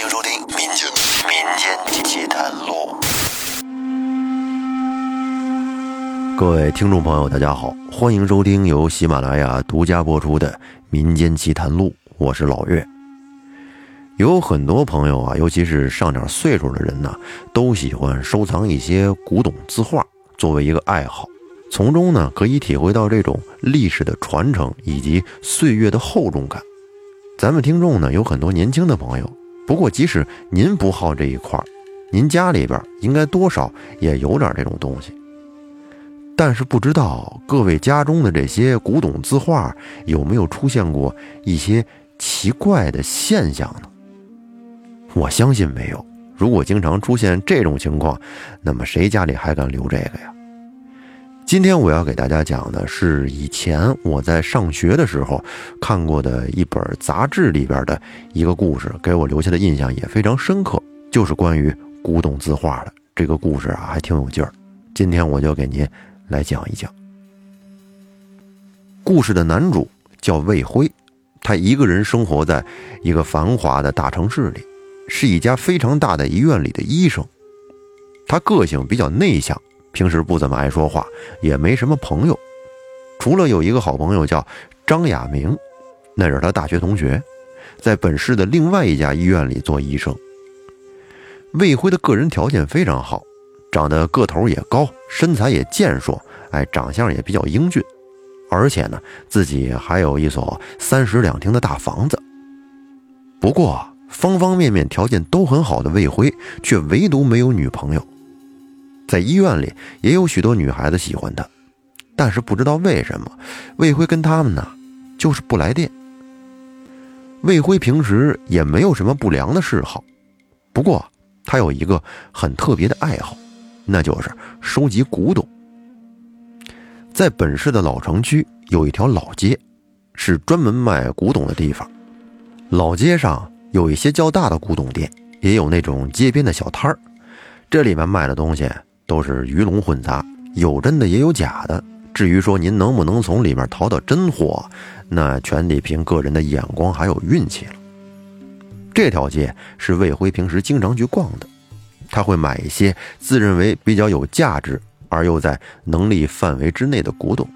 欢迎收听《民间民间奇谈录》。各位听众朋友，大家好，欢迎收听由喜马拉雅独家播出的《民间奇谈录》，我是老岳。有很多朋友啊，尤其是上点岁数的人呢，都喜欢收藏一些古董字画，作为一个爱好，从中呢可以体会到这种历史的传承以及岁月的厚重感。咱们听众呢有很多年轻的朋友，不过即使您不好这一块儿，您家里边应该多少也有点这种东西。但是不知道各位家中的这些古董字画有没有出现过一些奇怪的现象呢？我相信没有。如果经常出现这种情况，那么谁家里还敢留这个呀？今天我要给大家讲的是以前我在上学的时候看过的一本杂志里边的一个故事，给我留下的印象也非常深刻，就是关于古董字画的这个故事啊，还挺有劲儿。今天我就给您来讲一讲。故事的男主叫魏辉，他一个人生活在一个繁华的大城市里，是一家非常大的医院里的医生。他个性比较内向。平时不怎么爱说话，也没什么朋友，除了有一个好朋友叫张亚明，那是他大学同学，在本市的另外一家医院里做医生。魏辉的个人条件非常好，长得个头也高，身材也健硕，哎，长相也比较英俊，而且呢，自己还有一所三室两厅的大房子。不过，方方面面条件都很好的魏辉，却唯独没有女朋友。在医院里也有许多女孩子喜欢他，但是不知道为什么，魏辉跟他们呢就是不来电。魏辉平时也没有什么不良的嗜好，不过他有一个很特别的爱好，那就是收集古董。在本市的老城区有一条老街，是专门卖古董的地方。老街上有一些较大的古董店，也有那种街边的小摊儿，这里面卖的东西。都是鱼龙混杂，有真的也有假的。至于说您能不能从里面淘到真货，那全得凭个人的眼光还有运气了。这条街是魏辉平时经常去逛的，他会买一些自认为比较有价值而又在能力范围之内的古董。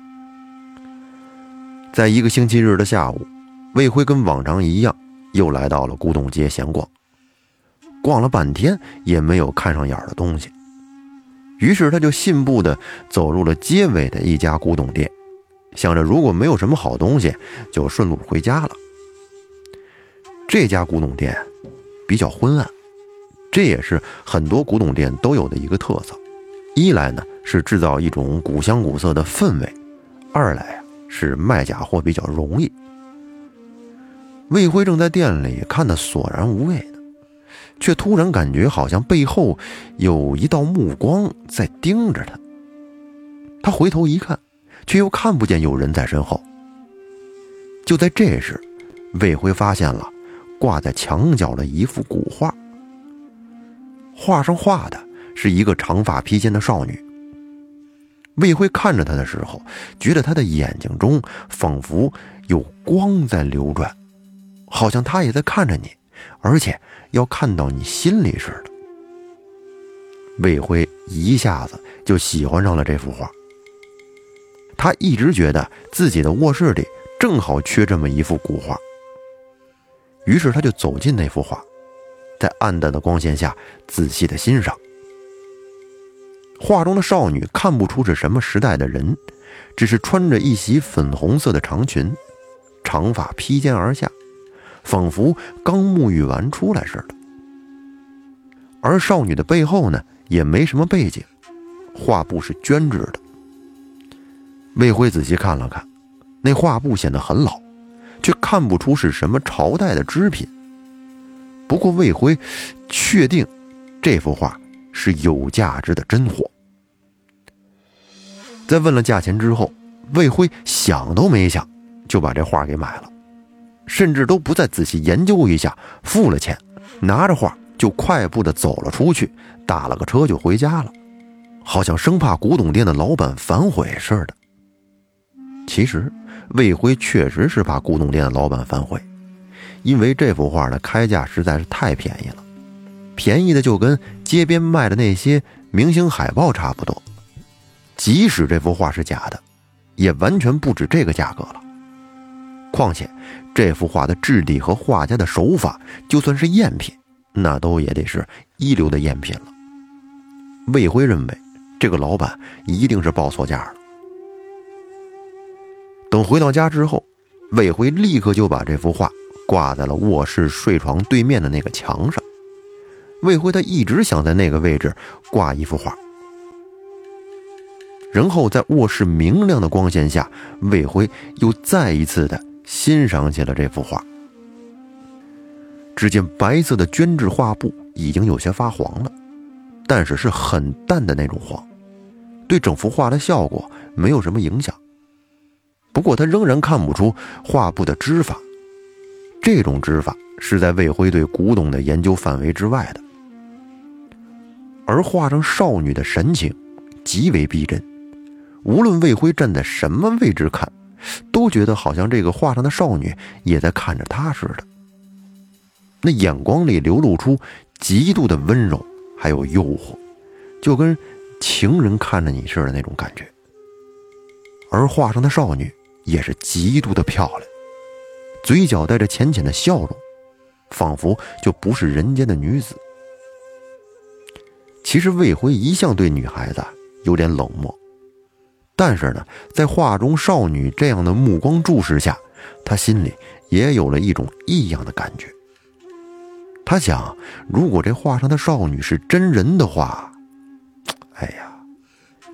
在一个星期日的下午，魏辉跟往常一样，又来到了古董街闲逛，逛了半天也没有看上眼的东西。于是他就信步的走入了街尾的一家古董店，想着如果没有什么好东西，就顺路回家了。这家古董店比较昏暗，这也是很多古董店都有的一个特色。一来呢是制造一种古香古色的氛围，二来啊是卖假货比较容易。魏辉正在店里看得索然无味。却突然感觉好像背后有一道目光在盯着他。他回头一看，却又看不见有人在身后。就在这时，魏辉发现了挂在墙角的一幅古画。画上画的是一个长发披肩的少女。魏辉看着她的时候，觉得她的眼睛中仿佛有光在流转，好像她也在看着你，而且。要看到你心里似的，魏辉一下子就喜欢上了这幅画。他一直觉得自己的卧室里正好缺这么一幅古画，于是他就走进那幅画，在暗淡的光线下仔细的欣赏。画中的少女看不出是什么时代的人，只是穿着一袭粉红色的长裙，长发披肩而下。仿佛刚沐浴完出来似的，而少女的背后呢，也没什么背景，画布是绢制的。魏辉仔细看了看，那画布显得很老，却看不出是什么朝代的织品。不过魏辉确定，这幅画是有价值的真货。在问了价钱之后，魏辉想都没想，就把这画给买了。甚至都不再仔细研究一下，付了钱，拿着画就快步的走了出去，打了个车就回家了，好像生怕古董店的老板反悔似的。其实魏辉确实是怕古董店的老板反悔，因为这幅画的开价实在是太便宜了，便宜的就跟街边卖的那些明星海报差不多。即使这幅画是假的，也完全不止这个价格了。况且，这幅画的质地和画家的手法，就算是赝品，那都也得是一流的赝品了。魏辉认为，这个老板一定是报错价了。等回到家之后，魏辉立刻就把这幅画挂在了卧室睡床对面的那个墙上。魏辉他一直想在那个位置挂一幅画。然后在卧室明亮的光线下，魏辉又再一次的欣赏起了这幅画。只见白色的绢制画布已经有些发黄了，但是是很淡的那种黄，对整幅画的效果没有什么影响。不过他仍然看不出画布的织法，这种织法是在魏辉对古董的研究范围之外的。而画上少女的神情极为逼真。无论魏辉站在什么位置看，都觉得好像这个画上的少女也在看着他似的。那眼光里流露出极度的温柔，还有诱惑，就跟情人看着你似的那种感觉。而画上的少女也是极度的漂亮，嘴角带着浅浅的笑容，仿佛就不是人间的女子。其实魏辉一向对女孩子有点冷漠。但是呢，在画中少女这样的目光注视下，他心里也有了一种异样的感觉。他想，如果这画上的少女是真人的话，哎呀！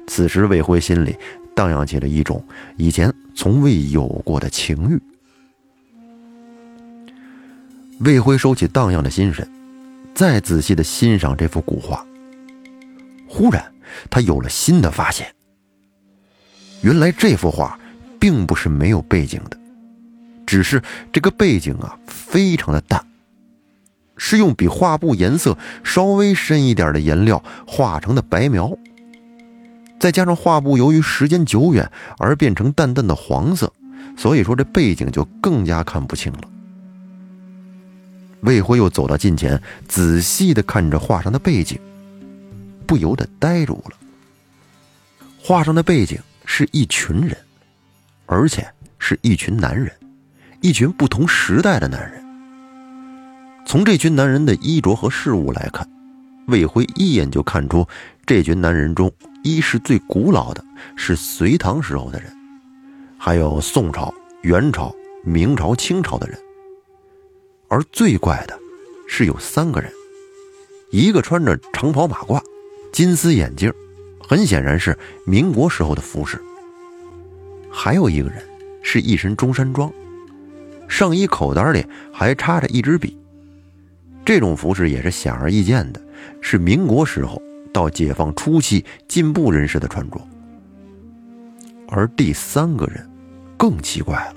此时魏辉心里荡漾起了一种以前从未有过的情欲。魏辉收起荡漾的心神，再仔细的欣赏这幅古画。忽然，他有了新的发现。原来这幅画并不是没有背景的，只是这个背景啊非常的淡，是用比画布颜色稍微深一点的颜料画成的白描，再加上画布由于时间久远而变成淡淡的黄色，所以说这背景就更加看不清了。魏辉又走到近前，仔细的看着画上的背景，不由得呆住了。画上的背景。是一群人，而且是一群男人，一群不同时代的男人。从这群男人的衣着和事物来看，魏辉一眼就看出这群男人中，一是最古老的，是隋唐时候的人，还有宋朝、元朝、明朝、清朝的人。而最怪的是有三个人，一个穿着长袍马褂，金丝眼镜。很显然是民国时候的服饰。还有一个人是一身中山装，上衣口袋里还插着一支笔。这种服饰也是显而易见的，是民国时候到解放初期进步人士的穿着。而第三个人更奇怪了，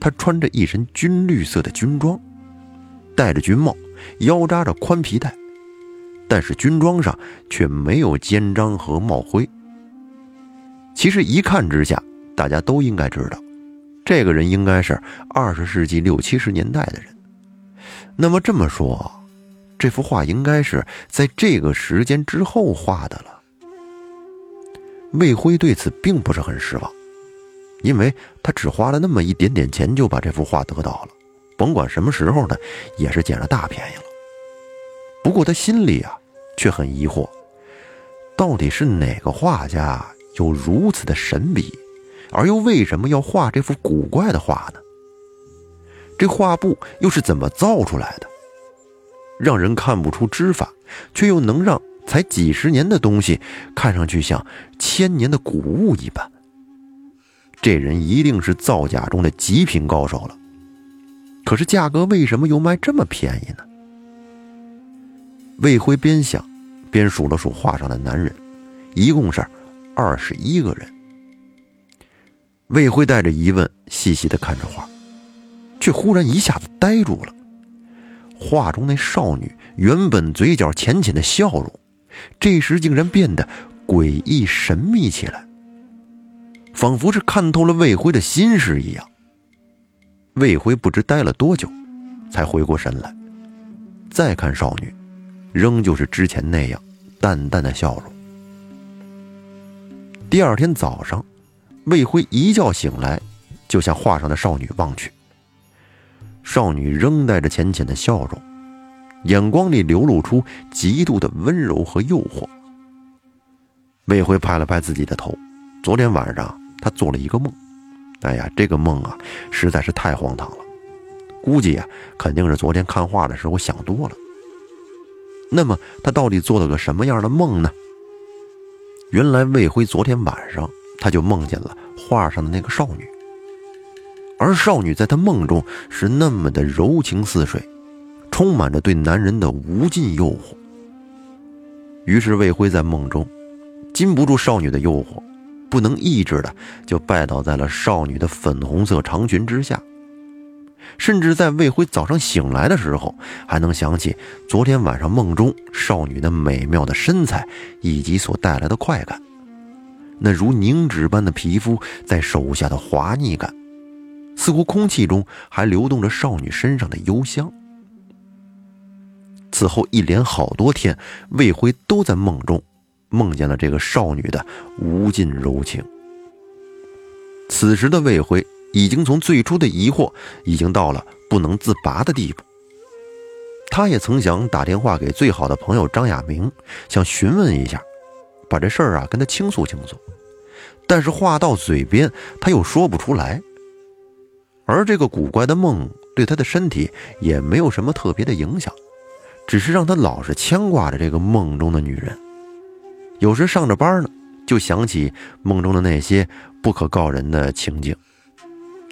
他穿着一身军绿色的军装，戴着军帽，腰扎着宽皮带。但是军装上却没有肩章和帽徽。其实一看之下，大家都应该知道，这个人应该是二十世纪六七十年代的人。那么这么说，这幅画应该是在这个时间之后画的了。魏辉对此并不是很失望，因为他只花了那么一点点钱就把这幅画得到了，甭管什么时候呢，也是捡了大便宜了。不过他心里啊，却很疑惑，到底是哪个画家有如此的神笔，而又为什么要画这幅古怪的画呢？这画布又是怎么造出来的？让人看不出织法，却又能让才几十年的东西看上去像千年的古物一般。这人一定是造假中的极品高手了。可是价格为什么又卖这么便宜呢？魏辉边想，边数了数画上的男人，一共是二十一个人。魏辉带着疑问，细细的看着画，却忽然一下子呆住了。画中那少女原本嘴角浅浅的笑容，这时竟然变得诡异神秘起来，仿佛是看透了魏辉的心事一样。魏辉不知呆了多久，才回过神来，再看少女，仍旧是之前那样淡淡的笑容。第二天早上，魏辉一觉醒来，就向画上的少女望去。少女仍带着浅浅的笑容，眼光里流露出极度的温柔和诱惑。魏辉拍了拍自己的头，昨天晚上他做了一个梦。哎呀，这个梦啊，实在是太荒唐了。估计啊，肯定是昨天看画的时候想多了。那么他到底做了个什么样的梦呢？原来魏辉昨天晚上他就梦见了画上的那个少女，而少女在他梦中是那么的柔情似水，充满着对男人的无尽诱惑。于是魏辉在梦中。禁不住少女的诱惑，不能抑制的就拜倒在了少女的粉红色长裙之下。甚至在魏辉早上醒来的时候，还能想起昨天晚上梦中少女那美妙的身材以及所带来的快感，那如凝脂般的皮肤在手下的滑腻感，似乎空气中还流动着少女身上的幽香。此后一连好多天，魏辉都在梦中。梦见了这个少女的无尽柔情。此时的魏辉已经从最初的疑惑，已经到了不能自拔的地步。他也曾想打电话给最好的朋友张亚明，想询问一下，把这事儿啊跟他倾诉倾诉。但是话到嘴边，他又说不出来。而这个古怪的梦对他的身体也没有什么特别的影响，只是让他老是牵挂着这个梦中的女人。有时上着班呢，就想起梦中的那些不可告人的情景，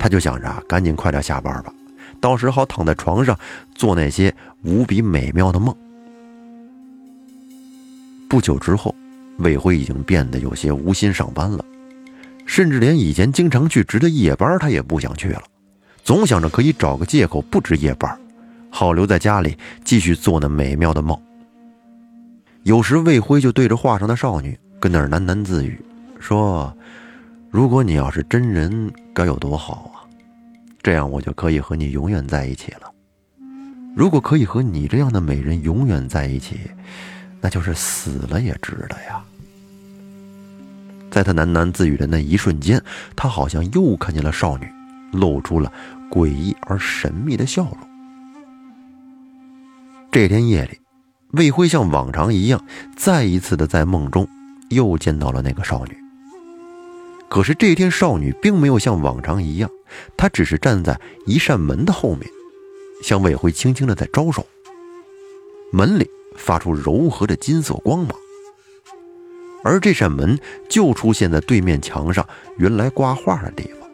他就想着赶紧快点下班吧，到时好躺在床上做那些无比美妙的梦。不久之后，魏辉已经变得有些无心上班了，甚至连以前经常去值的夜班他也不想去了，总想着可以找个借口不值夜班，好留在家里继续做那美妙的梦。有时魏辉就对着画上的少女跟那儿喃喃自语，说：“如果你要是真人，该有多好啊！这样我就可以和你永远在一起了。如果可以和你这样的美人永远在一起，那就是死了也值得呀。”在他喃喃自语的那一瞬间，他好像又看见了少女，露出了诡异而神秘的笑容。这天夜里。魏辉像往常一样，再一次的在梦中又见到了那个少女。可是这天，少女并没有像往常一样，她只是站在一扇门的后面，向魏辉轻轻的在招手。门里发出柔和的金色光芒，而这扇门就出现在对面墙上原来挂画的地方。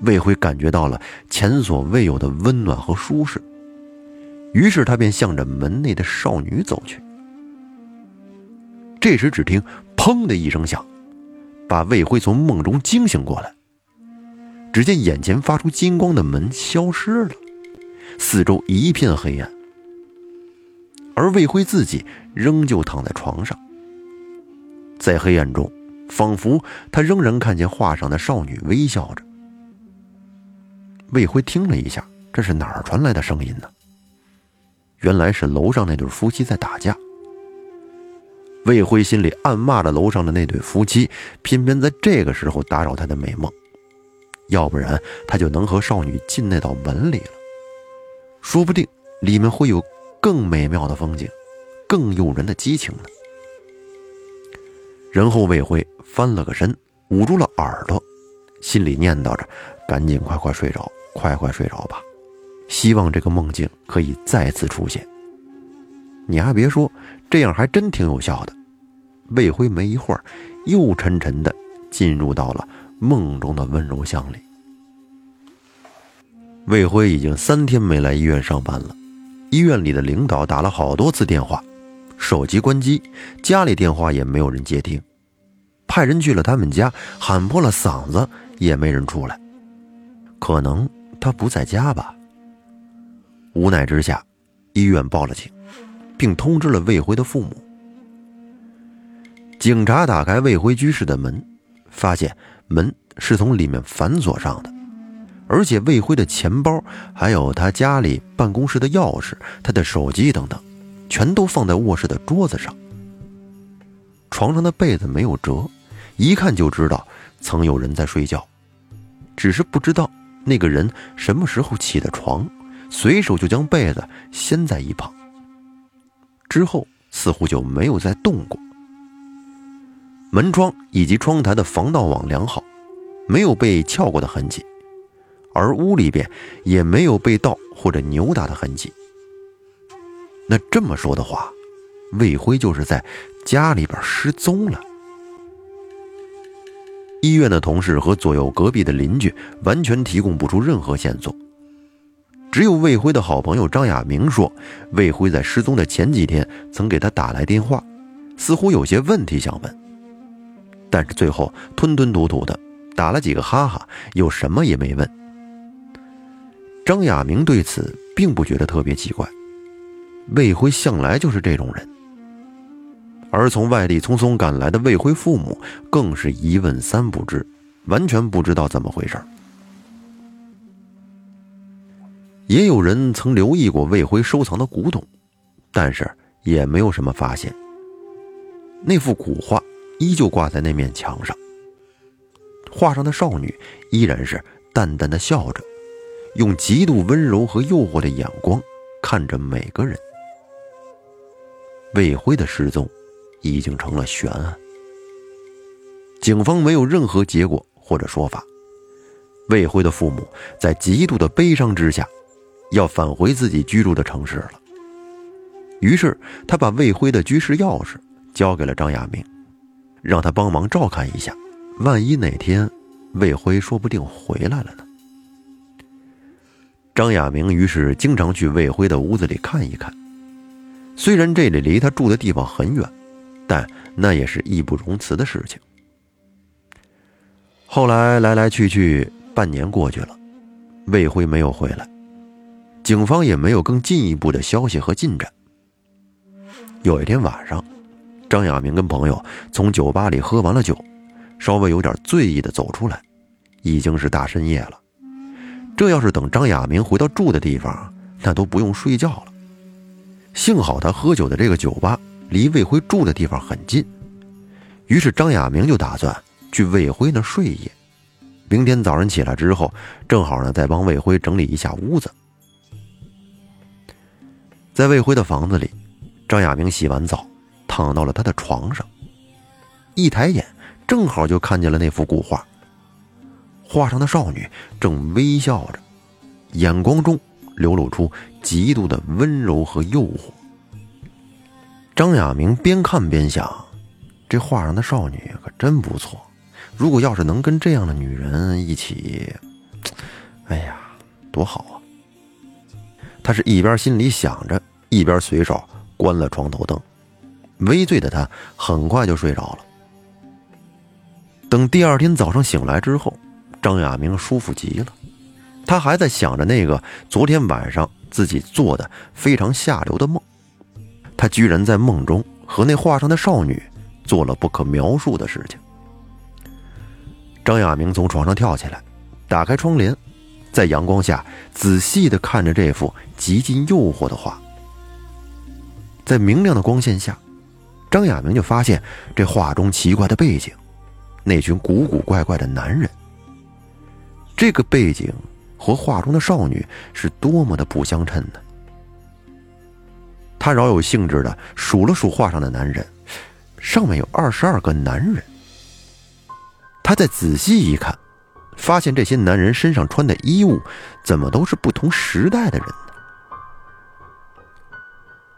魏辉感觉到了前所未有的温暖和舒适。于是他便向着门内的少女走去。这时，只听“砰”的一声响，把魏辉从梦中惊醒过来。只见眼前发出金光的门消失了，四周一片黑暗，而魏辉自己仍旧躺在床上。在黑暗中，仿佛他仍然看见画上的少女微笑着。魏辉听了一下，这是哪儿传来的声音呢？原来是楼上那对夫妻在打架。魏辉心里暗骂着楼上的那对夫妻，偏偏在这个时候打扰他的美梦，要不然他就能和少女进那道门里了，说不定里面会有更美妙的风景，更诱人的激情呢。然后魏辉翻了个身，捂住了耳朵，心里念叨着：“赶紧快快睡着，快快睡着吧。”希望这个梦境可以再次出现。你还别说，这样还真挺有效的。魏辉没一会儿，又沉沉的进入到了梦中的温柔乡里。魏辉已经三天没来医院上班了，医院里的领导打了好多次电话，手机关机，家里电话也没有人接听，派人去了他们家，喊破了嗓子也没人出来，可能他不在家吧。无奈之下，医院报了警，并通知了魏辉的父母。警察打开魏辉居室的门，发现门是从里面反锁上的，而且魏辉的钱包，还有他家里办公室的钥匙、他的手机等等，全都放在卧室的桌子上。床上的被子没有折，一看就知道曾有人在睡觉，只是不知道那个人什么时候起的床，随手就将被子掀在一旁，之后似乎就没有再动过。门窗以及窗台的防盗网良好，没有被撬过的痕迹。而屋里边也没有被盗或者扭打的痕迹。那这么说的话，魏辉就是在家里边失踪了。医院的同事和左右隔壁的邻居完全提供不出任何线索，只有魏辉的好朋友张亚明说，魏辉在失踪的前几天曾给他打来电话，似乎有些问题想问，但是最后吞吞吐吐的打了几个哈哈，又什么也没问。张亚明对此并不觉得特别奇怪，魏辉向来就是这种人。而从外地匆匆赶来的魏辉父母更是一问三不知，完全不知道怎么回事。也有人曾留意过魏辉收藏的古董，但是也没有什么发现。那幅古画依旧挂在那面墙上，画上的少女依然是淡淡的笑着。用极度温柔和诱惑的眼光看着每个人。魏辉的失踪已经成了悬案，警方没有任何结果或者说法。魏辉的父母在极度的悲伤之下，要返回自己居住的城市了。于是他把魏辉的居室钥匙交给了张亚明，让他帮忙照看一下，万一哪天魏辉说不定回来了呢？张亚明于是经常去魏辉的屋子里看一看，虽然这里离他住的地方很远，但那也是义不容辞的事情。后来来来去去半年过去了，魏辉没有回来，警方也没有更进一步的消息和进展。有一天晚上，张亚明跟朋友从酒吧里喝完了酒，稍微有点醉意的走出来，已经是大深夜了。这要是等张亚明回到住的地方，那都不用睡觉了。幸好他喝酒的这个酒吧离魏辉住的地方很近，于是张亚明就打算去魏辉那睡一夜。明天早上起来之后，正好呢再帮魏辉整理一下屋子。在魏辉的房子里，张亚明洗完澡，躺到了他的床上，一抬眼，正好就看见了那幅古画。画上的少女正微笑着，眼光中流露出极度的温柔和诱惑。张亚明边看边想：这画上的少女可真不错，如果要是能跟这样的女人一起，哎呀，多好啊！他是一边心里想着，一边随手关了床头灯。微醉的他很快就睡着了。等第二天早上醒来之后。张亚明舒服极了，他还在想着那个昨天晚上自己做的非常下流的梦，他居然在梦中和那画上的少女做了不可描述的事情。张亚明从床上跳起来，打开窗帘，在阳光下仔细地看着这幅极尽诱惑的画。在明亮的光线下，张亚明就发现这画中奇怪的背景，那群古古怪怪的男人。这个背景和画中的少女是多么的不相称呢？他饶有兴致的数了数画上的男人，上面有二十二个男人。他再仔细一看，发现这些男人身上穿的衣物怎么都是不同时代的人？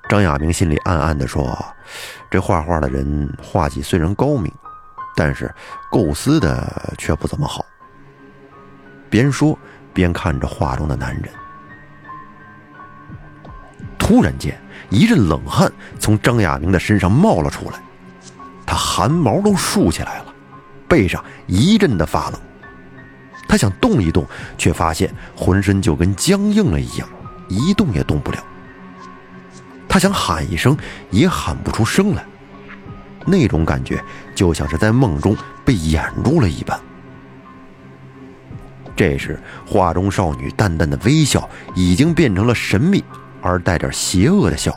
张亚明心里暗暗的说：“这画画的人画技虽然高明，但是构思的却不怎么好。”边说边看着画中的男人，突然间一阵冷汗从张亚明的身上冒了出来，他汗毛都竖起来了，背上一阵的发冷。他想动一动，却发现浑身就跟僵硬了一样，一动也动不了。他想喊一声，也喊不出声来，那种感觉就像是在梦中被掩住了一般。这时，画中少女淡淡的微笑已经变成了神秘而带点邪恶的笑。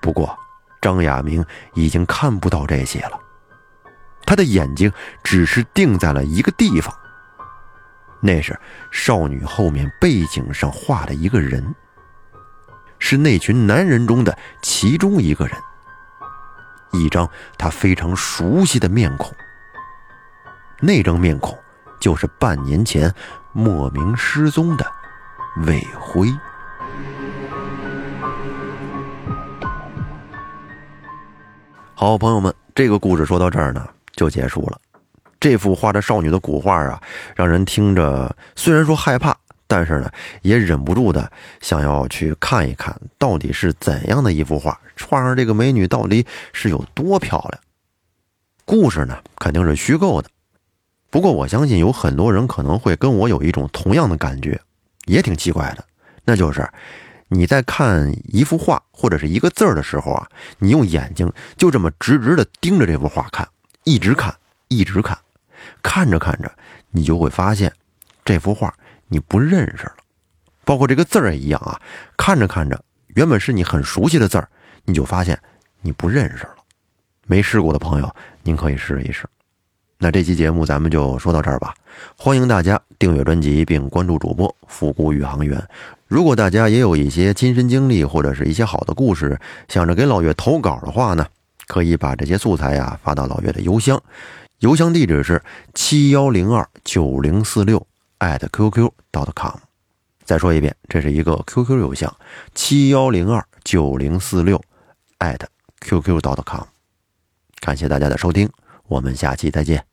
不过，张亚明已经看不到这些了，他的眼睛只是定在了一个地方，那是少女后面背景上画的一个人，是那群男人中的其中一个人，一张他非常熟悉的面孔。那张面孔。就是半年前莫名失踪的魏辉。好，朋友们，这个故事说到这儿呢，就结束了。这幅画着少女的古画啊，让人听着虽然说害怕，但是呢，也忍不住的想要去看一看，到底是怎样的一幅画，画上这个美女到底是有多漂亮。故事呢，肯定是虚构的。不过我相信有很多人可能会跟我有一种同样的感觉，也挺奇怪的，那就是你在看一幅画或者是一个字儿的时候啊，你用眼睛就这么直直的盯着这幅画看，一直看，一直看，看着看着，你就会发现这幅画你不认识了，包括这个字儿也一样啊，看着看着，原本是你很熟悉的字儿，你就发现你不认识了。没试过的朋友，您可以试一试。那这期节目咱们就说到这儿吧，欢迎大家订阅专辑并关注主播复古宇航员。如果大家也有一些亲身经历或者是一些好的故事，想着给老岳投稿的话呢，可以把这些素材呀发到老岳的邮箱，邮箱地址是七幺零二九零四六 at qq dot com。再说一遍，这是一个 QQ 邮箱，七幺零二九零四六 at qq dot com。感谢大家的收听，我们下期再见。